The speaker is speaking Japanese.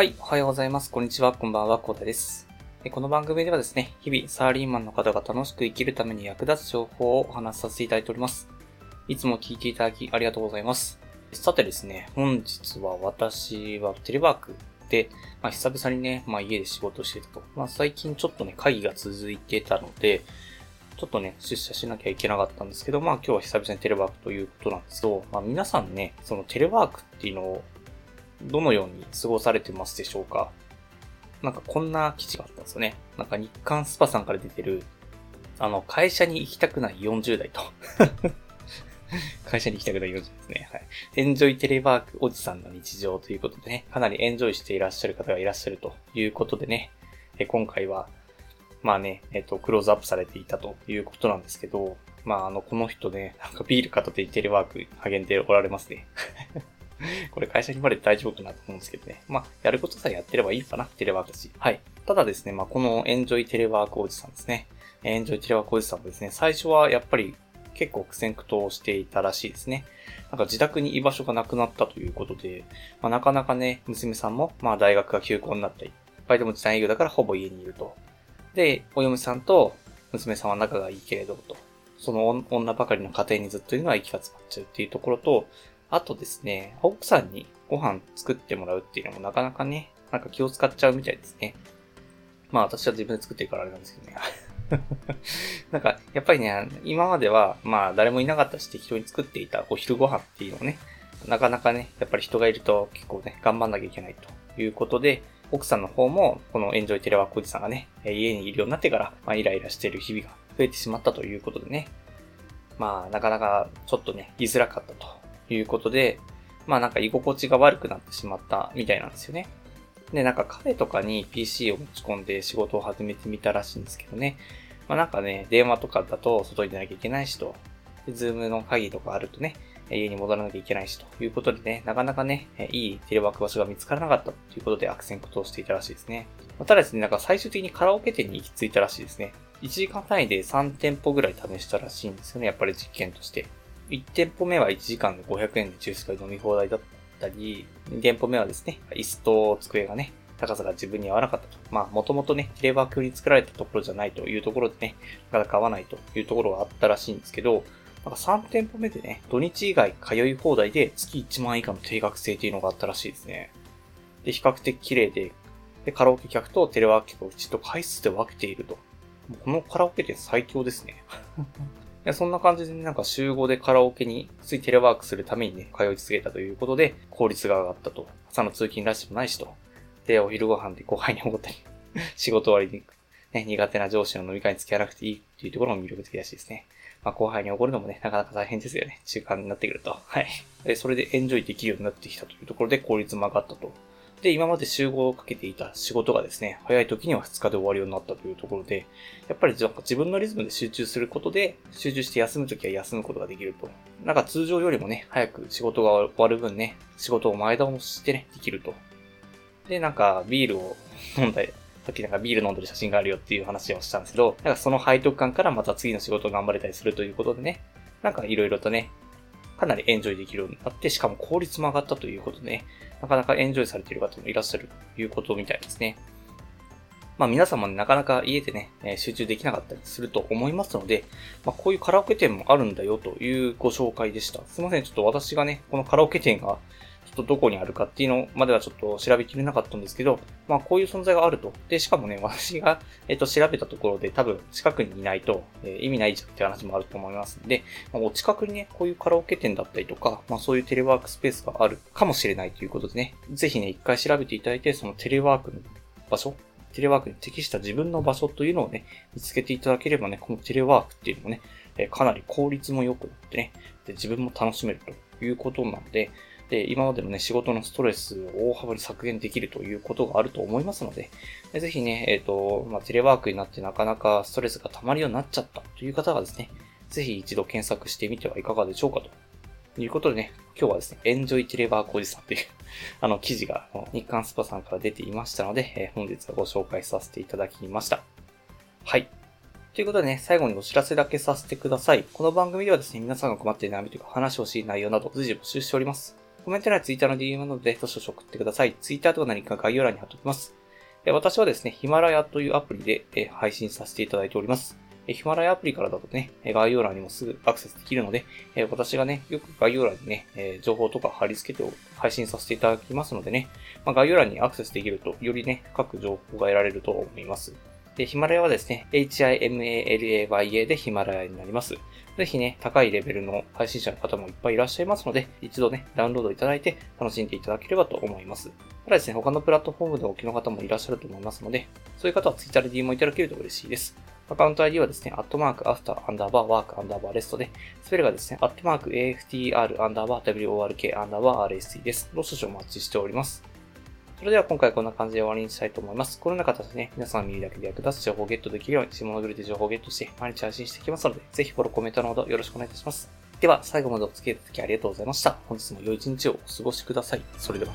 はい、おはようございます。こんにちは、こんばんは、コータです。この番組ではですね、日々サラリーマンの方が楽しく生きるために役立つ情報をお話しさせていただいております。いつも聞いていただきありがとうございます。さてですね、本日は私はテレワークで、まあ、久々にね、まあ、家で仕事してたと。まあ、最近ちょっとね、会議が続いてたので、ちょっとね、出社しなきゃいけなかったんですけど、まあ今日は久々にテレワークということなんですけど、まあ皆さんね、そのテレワークっていうのをどのように過ごされてますでしょうか？なんかこんな記事があったんですよね。なんか日刊スパさんから出てる、あの、会社に行きたくない40代と。会社に行きたくない40代ですね。はい。エンジョイテレワークおじさんの日常ということでね、かなりエンジョイしていらっしゃる方がいらっしゃるということでね、え今回は、まあね、えっ、と、クローズアップされていたということなんですけど、まああの、この人ね、なんかビール片手にテレワーク励んでおられますね。これ会社にまで大丈夫かなと思うんですけどね。まあ、やることさえやってればいいかな、テレワークだし。はい。ただですね、まあ、このエンジョイテレワークおじさんですね。エンジョイテレワークおじさんもですね、最初はやっぱり結構苦戦苦闘していたらしいですね。なんか自宅に居場所がなくなったということで、まあ、なかなかね、娘さんも、まあ、大学が休校になったり、バイトも時短営業だからほぼ家にいると。で、お嫁さんと娘さんは仲がいいけれど、と。その女ばかりの家庭にずっといるのは息が詰まっちゃうっていうところと、あとですね、奥さんにご飯作ってもらうっていうのもなかなかね、なんか気を使っちゃうみたいですね。まあ私は自分で作ってるからあれなんですけどね。なんか、やっぱりね、今までは、まあ誰もいなかったし適当に作っていたお昼ご飯っていうのをね、なかなかね、やっぱり人がいると結構ね、頑張んなきゃいけないということで、奥さんの方も、このエンジョイテレワークおじさんがね、家にいるようになってから、まあイライラしている日々が増えてしまったということでね、まあなかなかちょっとね、言いづらかったということで、まあなんか居心地が悪くなってしまったみたいなんですよね。で、なんかカフェとかに PC を持ち込んで仕事を始めてみたらしいんですけどね。まあなんかね、電話とかだと外に出なきゃいけないしと、で、ズームの会議とかあるとね、家に戻らなきゃいけないしということでね、なかなかね、いいテレワーク場所が見つからなかったということで悪戦苦闘していたらしいですね。ま、ただですね、なんか最終的にカラオケ店に行き着いたらしいですね。1時間単位で3店舗ぐらい試したらしいんですよね、やっぱり実験として。1店舗目は1時間で500円でジュースが飲み放題だったり、2店舗目はですね、椅子と机がね、高さが自分に合わなかったと。まあ、もともとね、テレワークに作られたところじゃないというところでね、なかなか合わないというところがあったらしいんですけど、なんか3店舗目でね、土日以外通い放題で月1万円以下の定額制っていうのがあったらしいですね。で、比較的綺麗で、で、カラオケ客とテレワーク客をうちと回数で分けていると。このカラオケ店最強ですね。やそんな感じでね、なんか集合でカラオケについテレワークするためにね、通い続けたということで、効率が上がったと。朝の通勤らしくもないしと。で、お昼ご飯で後輩に怒ったり、仕事終わりに、ね、苦手な上司の飲み会に付き合わなくていいっていうところも魅力的らしいですね。まあ、後輩に怒るのもね、なかなか大変ですよね。中間になってくると。はい。で、それでエンジョイできるようになってきたというところで効率も上がったと。で、今まで集合をかけていた仕事がですね、早い時には2日で終わるようになったというところで、やっぱり自分のリズムで集中することで、集中して休む時は休むことができると。なんか通常よりもね、早く仕事が終わる分ね、仕事を前倒してね、できると。で、なんかビールを飲んだり、さっきなんかビール飲んでる写真があるよっていう話をしたんですけど、なんかその背徳感からまた次の仕事を頑張れたりするということでね、なんか色々とね、かなりエンジョイできるようになって、しかも効率も上がったということでね、なかなかエンジョイされている方もいらっしゃるということみたいですね。まあ皆様ね、なかなか家でね、え集中できなかったりすると思いますので、まあこういうカラオケ店もあるんだよというご紹介でした。すいません、ちょっと私がね、このカラオケ店がちょっとどこにあるかっていうのまではちょっと調べきれなかったんですけど、まあこういう存在があると。で、しかもね、私が、えっ、と、調べたところで多分近くにいないと、えー、意味ないじゃんって話もあると思いますんで、まあ、お近くにね、こういうカラオケ店だったりとか、まあそういうテレワークスペースがあるかもしれないということでね、ぜひね、一回調べていただいて、そのテレワークの場所、テレワークに適した自分の場所というのをね、見つけていただければね、このテレワークっていうのもね、え、かなり効率も良くなってね、で、自分も楽しめるということなので、で、今までのね、仕事のストレスを大幅に削減できるということがあると思いますので、でぜひね、えっ、ー、と、まあ、テレワークになってなかなかストレスが溜まるようになっちゃったという方はですね、ぜひ一度検索してみてはいかがでしょうかと。いうことでね、今日はですね、エンジョイテレワークおじさんという あの、記事が日刊スパさんから出ていましたので、えー、本日はご紹介させていただきました。はい。ということでね、最後にお知らせだけさせてください。この番組ではですね、皆さんが困っている悩みというか話をしい内容など随時募集しております。コメント欄や Twitter の DM などでどしどし送ってください。Twitter とか何か概要欄に貼っておきます。私はですね、ヒマラヤというアプリで配信させていただいております。ヒマラヤアプリからだとね、概要欄にもすぐアクセスできるので、私がね、よく概要欄にね、情報とか貼り付けて配信させていただきますのでね、まあ、概要欄にアクセスできると、よりね、各情報が得られると思います。で、ヒマラヤはですね、HIMALAYA でヒマラヤになります。ぜひね、高いレベルの配信者の方もいっぱいいらっしゃいますので、一度ね、ダウンロードいただいて楽しんでいただければと思います。ただですね、他のプラットフォームでお聞きの方もいらっしゃると思いますので、そういう方は Twitter で DM をいただけると嬉しいです。アカウント ID はですね、アットマークアフターアンダーバーワークアンダーバーレストで、スペルがですね、アットマーク AFTR アンダーバー WORK アンダーバー RST です。の少々お待ちしております。それでは今回こんな感じで終わりにしたいと思います。このような形でね、皆さん見るだけで役立つ情報をゲットできるように、下のグルで情報をゲットして毎日配信していきますので、ぜひフォロー、コメントのほどよろしくお願いいたします。では、最後までお付き合いいただきありがとうございました。本日も良い一日をお過ごしください。それでは。